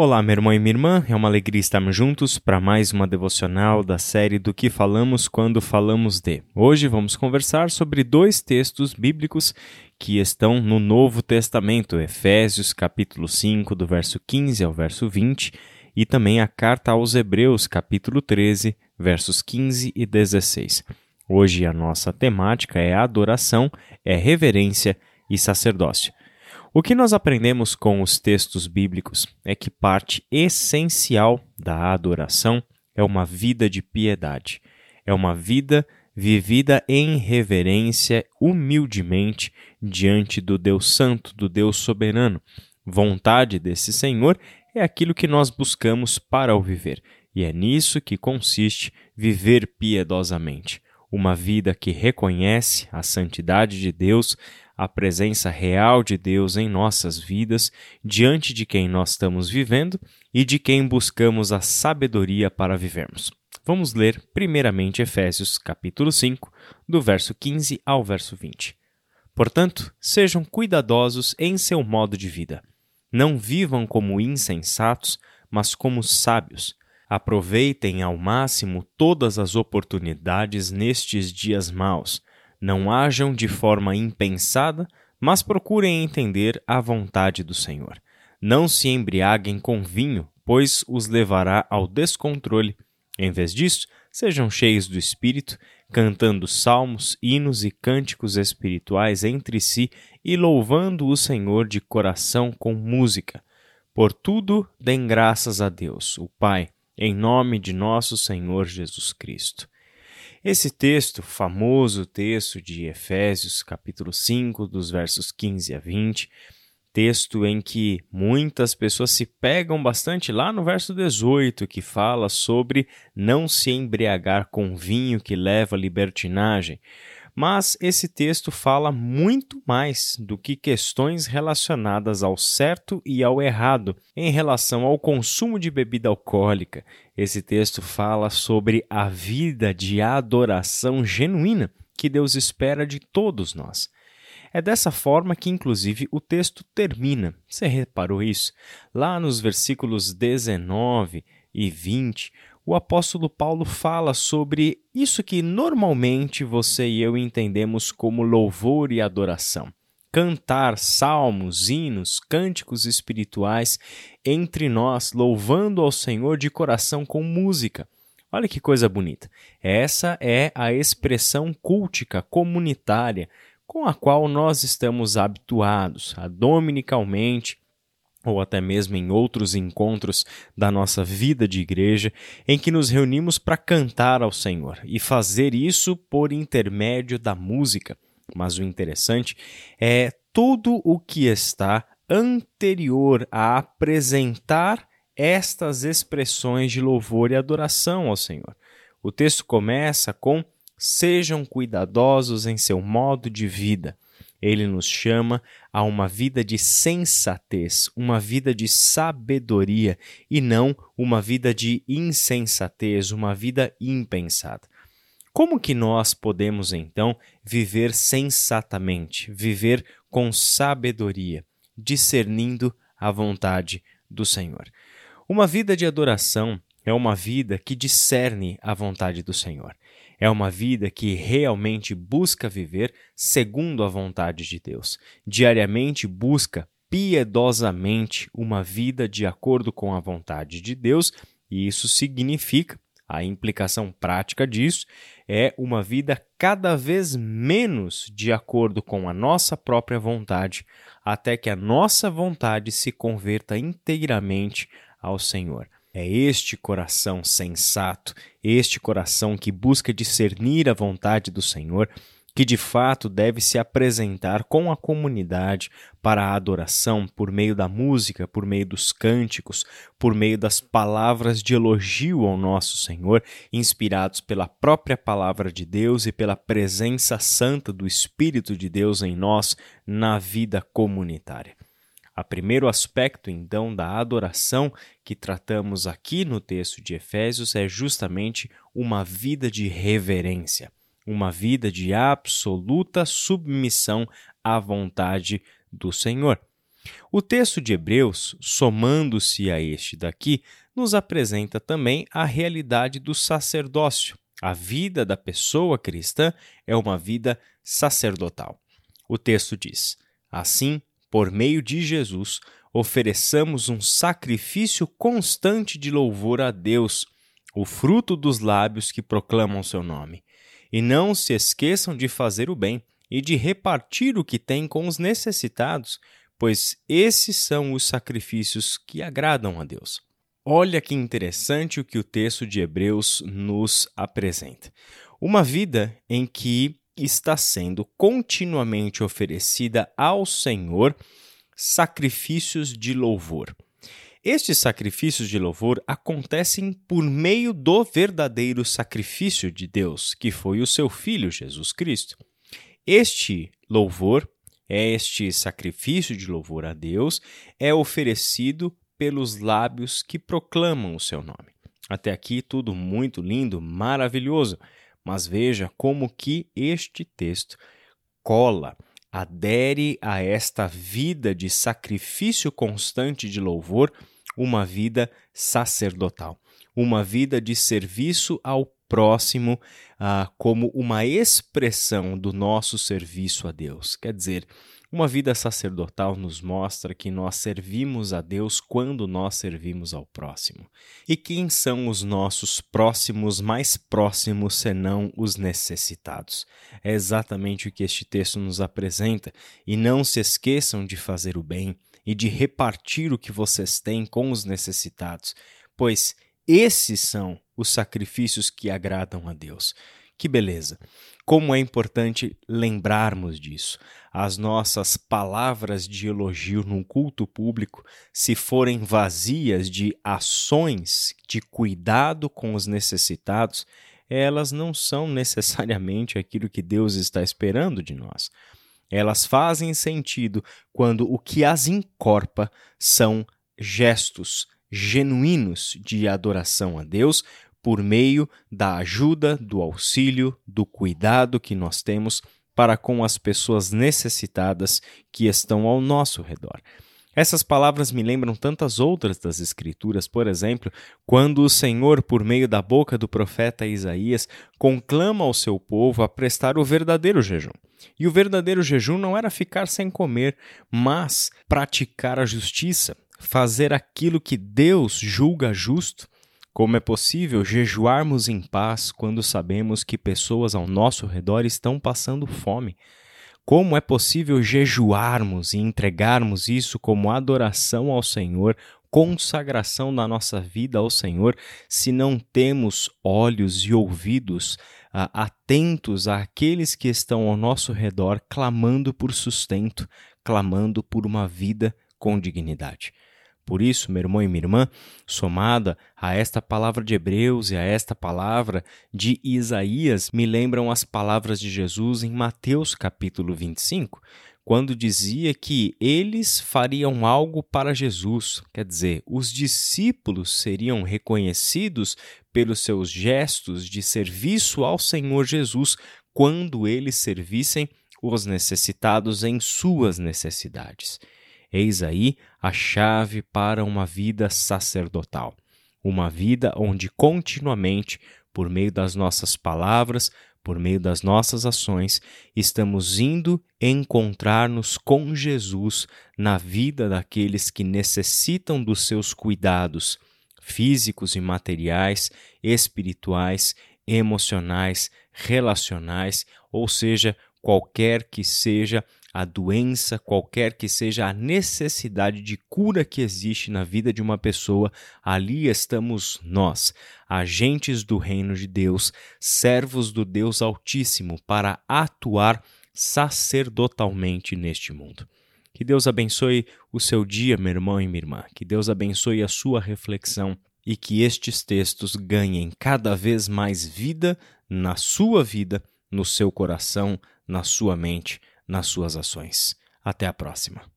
Olá, meu irmão e minha irmã, é uma alegria estarmos juntos para mais uma devocional da série do que falamos quando falamos de. Hoje vamos conversar sobre dois textos bíblicos que estão no Novo Testamento, Efésios capítulo 5, do verso 15 ao verso 20, e também a carta aos Hebreus, capítulo 13, versos 15 e 16. Hoje a nossa temática é adoração, é reverência e sacerdócio. O que nós aprendemos com os textos bíblicos é que parte essencial da adoração é uma vida de piedade, é uma vida vivida em reverência, humildemente, diante do Deus Santo, do Deus Soberano. Vontade desse Senhor é aquilo que nós buscamos para o viver, e é nisso que consiste viver piedosamente. Uma vida que reconhece a santidade de Deus, a presença real de Deus em nossas vidas, diante de quem nós estamos vivendo e de quem buscamos a sabedoria para vivermos. Vamos ler primeiramente Efésios capítulo 5, do verso 15 ao verso 20. Portanto, sejam cuidadosos em seu modo de vida. Não vivam como insensatos, mas como sábios. Aproveitem ao máximo todas as oportunidades nestes dias maus não ajam de forma impensada, mas procurem entender a vontade do Senhor. Não se embriaguem com vinho, pois os levará ao descontrole. Em vez disso, sejam cheios do Espírito, cantando salmos, hinos e cânticos espirituais entre si e louvando o Senhor de coração com música. Por tudo, deem graças a Deus, o Pai, em nome de nosso Senhor Jesus Cristo. Esse texto, famoso texto de Efésios, capítulo 5, dos versos 15 a 20, texto em que muitas pessoas se pegam bastante lá no verso 18, que fala sobre não se embriagar com vinho que leva à libertinagem. Mas esse texto fala muito mais do que questões relacionadas ao certo e ao errado em relação ao consumo de bebida alcoólica. Esse texto fala sobre a vida de adoração genuína que Deus espera de todos nós. É dessa forma que, inclusive, o texto termina. Você reparou isso? Lá nos versículos 19 e 20, o apóstolo Paulo fala sobre isso que normalmente você e eu entendemos como louvor e adoração. Cantar salmos, hinos, cânticos espirituais entre nós, louvando ao Senhor de coração com música. Olha que coisa bonita. Essa é a expressão cultica comunitária com a qual nós estamos habituados a dominicalmente ou até mesmo em outros encontros da nossa vida de igreja, em que nos reunimos para cantar ao Senhor e fazer isso por intermédio da música. Mas o interessante é tudo o que está anterior a apresentar estas expressões de louvor e adoração ao Senhor. O texto começa com: Sejam cuidadosos em seu modo de vida. Ele nos chama a uma vida de sensatez, uma vida de sabedoria e não uma vida de insensatez, uma vida impensada. Como que nós podemos então viver sensatamente, viver com sabedoria, discernindo a vontade do Senhor? Uma vida de adoração é uma vida que discerne a vontade do Senhor. É uma vida que realmente busca viver segundo a vontade de Deus. Diariamente busca piedosamente uma vida de acordo com a vontade de Deus, e isso significa, a implicação prática disso é uma vida cada vez menos de acordo com a nossa própria vontade, até que a nossa vontade se converta inteiramente ao Senhor. É este coração sensato, este coração que busca discernir a vontade do Senhor, que de fato deve se apresentar com a comunidade para a adoração por meio da música, por meio dos cânticos, por meio das palavras de elogio ao nosso Senhor, inspirados pela própria palavra de Deus e pela presença santa do Espírito de Deus em nós na vida comunitária. A primeiro aspecto, então, da adoração que tratamos aqui no texto de Efésios é justamente uma vida de reverência, uma vida de absoluta submissão à vontade do Senhor. O texto de Hebreus, somando-se a este daqui, nos apresenta também a realidade do sacerdócio. A vida da pessoa cristã é uma vida sacerdotal. O texto diz: Assim, por meio de Jesus, ofereçamos um sacrifício constante de louvor a Deus, o fruto dos lábios que proclamam seu nome. E não se esqueçam de fazer o bem e de repartir o que têm com os necessitados, pois esses são os sacrifícios que agradam a Deus. Olha que interessante o que o texto de Hebreus nos apresenta. Uma vida em que está sendo continuamente oferecida ao Senhor sacrifícios de louvor. Estes sacrifícios de louvor acontecem por meio do verdadeiro sacrifício de Deus, que foi o seu Filho Jesus Cristo. Este louvor, este sacrifício de louvor a Deus, é oferecido pelos lábios que proclamam o seu nome. Até aqui tudo muito lindo, maravilhoso, mas veja como que este texto cola, adere a esta vida de sacrifício constante de louvor, uma vida sacerdotal, uma vida de serviço ao próximo, ah, como uma expressão do nosso serviço a Deus. Quer dizer, uma vida sacerdotal nos mostra que nós servimos a Deus quando nós servimos ao próximo. E quem são os nossos próximos mais próximos senão os necessitados? É exatamente o que este texto nos apresenta. E não se esqueçam de fazer o bem e de repartir o que vocês têm com os necessitados, pois esses são os sacrifícios que agradam a Deus. Que beleza! Como é importante lembrarmos disso. As nossas palavras de elogio num culto público, se forem vazias de ações de cuidado com os necessitados, elas não são necessariamente aquilo que Deus está esperando de nós. Elas fazem sentido quando o que as encorpa são gestos genuínos de adoração a Deus, por meio da ajuda, do auxílio, do cuidado que nós temos para com as pessoas necessitadas que estão ao nosso redor. Essas palavras me lembram tantas outras das Escrituras, por exemplo, quando o Senhor, por meio da boca do profeta Isaías, conclama ao seu povo a prestar o verdadeiro jejum. E o verdadeiro jejum não era ficar sem comer, mas praticar a justiça, fazer aquilo que Deus julga justo como é possível jejuarmos em paz quando sabemos que pessoas ao nosso redor estão passando fome? Como é possível jejuarmos e entregarmos isso como adoração ao Senhor, consagração da nossa vida ao Senhor, se não temos olhos e ouvidos ah, atentos àqueles que estão ao nosso redor clamando por sustento, clamando por uma vida com dignidade? Por isso, meu irmão e minha irmã, somada a esta palavra de Hebreus e a esta palavra de Isaías, me lembram as palavras de Jesus em Mateus capítulo 25, quando dizia que eles fariam algo para Jesus, quer dizer, os discípulos seriam reconhecidos pelos seus gestos de serviço ao Senhor Jesus quando eles servissem os necessitados em suas necessidades. Eis aí a chave para uma vida sacerdotal, uma vida onde continuamente, por meio das nossas palavras, por meio das nossas ações, estamos indo encontrar-nos com Jesus na vida daqueles que necessitam dos seus cuidados físicos e materiais, espirituais, emocionais, relacionais, ou seja, qualquer que seja a doença, qualquer que seja a necessidade de cura que existe na vida de uma pessoa, ali estamos nós, agentes do reino de Deus, servos do Deus Altíssimo, para atuar sacerdotalmente neste mundo. Que Deus abençoe o seu dia, meu irmão e minha irmã. Que Deus abençoe a sua reflexão e que estes textos ganhem cada vez mais vida na sua vida, no seu coração, na sua mente nas suas ações. Até a próxima.